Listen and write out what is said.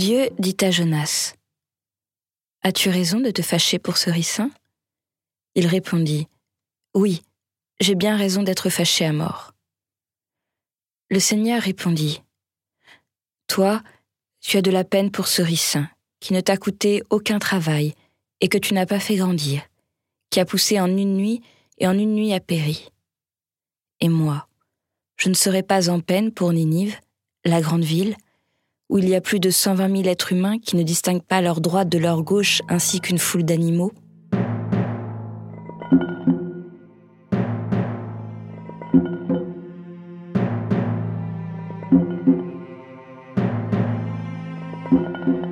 Dieu dit à Jonas As-tu raison de te fâcher pour ce ricin? Il répondit Oui, j'ai bien raison d'être fâché à mort. Le Seigneur répondit Toi, tu as de la peine pour ce ricin, qui ne t'a coûté aucun travail, et que tu n'as pas fait grandir, qui a poussé en une nuit et en une nuit a péri. Et moi, je ne serai pas en peine pour Ninive, la grande ville, où il y a plus de 120 000 êtres humains qui ne distinguent pas leur droite de leur gauche ainsi qu'une foule d'animaux. thank you